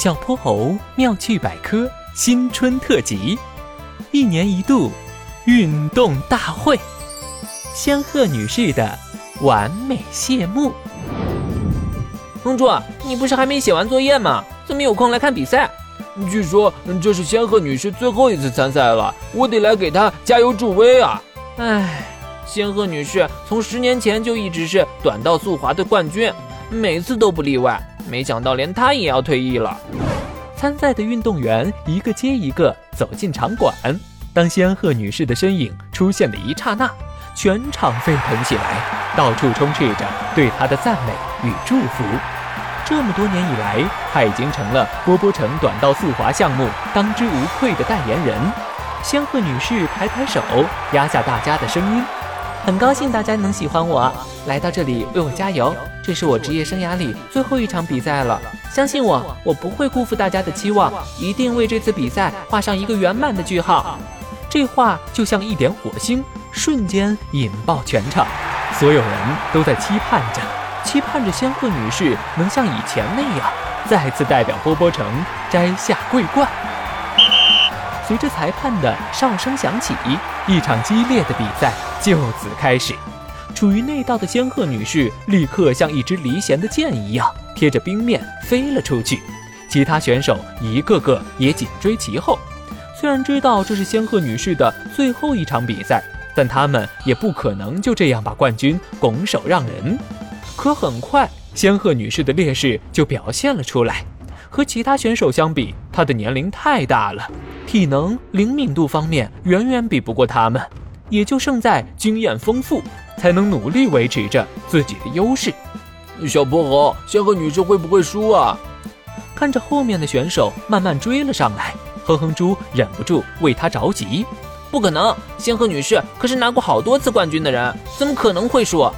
小泼猴妙趣百科新春特辑，一年一度运动大会，仙鹤女士的完美谢幕。公主，你不是还没写完作业吗？怎么有空来看比赛？据说这是仙鹤女士最后一次参赛了，我得来给她加油助威啊！唉，仙鹤女士从十年前就一直是短道速滑的冠军，每次都不例外。没想到连他也要退役了。参赛的运动员一个接一个走进场馆，当仙鹤女士的身影出现的一刹那，全场沸腾起来，到处充斥着对她的赞美与祝福。这么多年以来，她已经成了波波城短道速滑项目当之无愧的代言人。仙鹤女士抬抬手，压下大家的声音。很高兴大家能喜欢我，来到这里为我加油。这是我职业生涯里最后一场比赛了，相信我，我不会辜负大家的期望，一定为这次比赛画上一个圆满的句号。这话就像一点火星，瞬间引爆全场，所有人都在期盼着，期盼着仙鹤女士能像以前那样，再次代表波波城摘下桂冠。随着裁判的哨声响起，一场激烈的比赛就此开始。处于内道的仙鹤女士立刻像一支离弦的箭一样，贴着冰面飞了出去。其他选手一个个也紧追其后。虽然知道这是仙鹤女士的最后一场比赛，但他们也不可能就这样把冠军拱手让人。可很快，仙鹤女士的劣势就表现了出来。和其他选手相比，她的年龄太大了，体能、灵敏度方面远远比不过他们，也就胜在经验丰富，才能努力维持着自己的优势。小泼猴，仙鹤女士会不会输啊？看着后面的选手慢慢追了上来，哼哼猪忍不住为他着急。不可能，仙鹤女士可是拿过好多次冠军的人，怎么可能会输？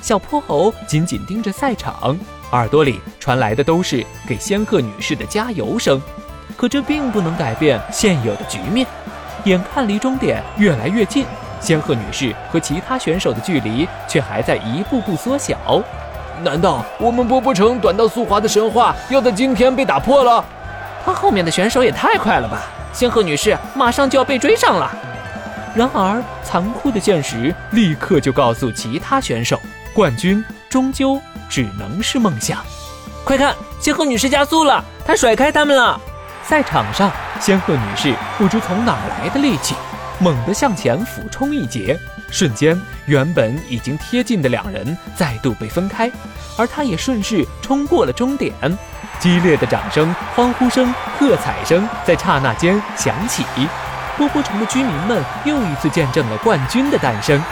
小泼猴紧紧盯着赛场。耳朵里传来的都是给仙鹤女士的加油声，可这并不能改变现有的局面。眼看离终点越来越近，仙鹤女士和其他选手的距离却还在一步步缩小。难道我们波波城短道速滑的神话要在今天被打破了？她后面的选手也太快了吧！仙鹤女士马上就要被追上了。然而，残酷的现实立刻就告诉其他选手，冠军终究。只能是梦想。快看，仙鹤女士加速了，她甩开他们了。赛场上，仙鹤女士不知从哪来的力气，猛地向前俯冲一截，瞬间，原本已经贴近的两人再度被分开，而他也顺势冲过了终点。激烈的掌声、欢呼声、喝彩声在刹那间响起，波波城的居民们又一次见证了冠军的诞生。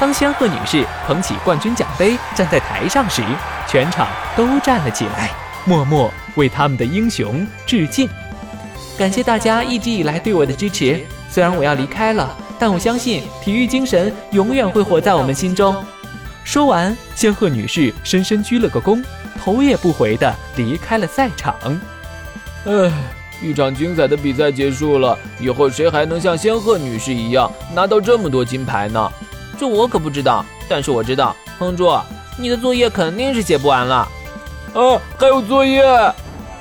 当仙鹤女士捧起冠军奖杯站在台上时，全场都站了起来，默默为他们的英雄致敬。感谢大家一直以来对我的支持。虽然我要离开了，但我相信体育精神永远会活在我们心中。说完，仙鹤女士深深鞠了个躬，头也不回地离开了赛场。唉，一场精彩的比赛结束了，以后谁还能像仙鹤女士一样拿到这么多金牌呢？这我可不知道，但是我知道，哼猪，你的作业肯定是写不完了。啊，还有作业！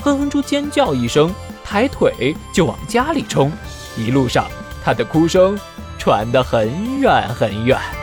哼哼猪尖叫一声，抬腿就往家里冲，一路上他的哭声传得很远很远。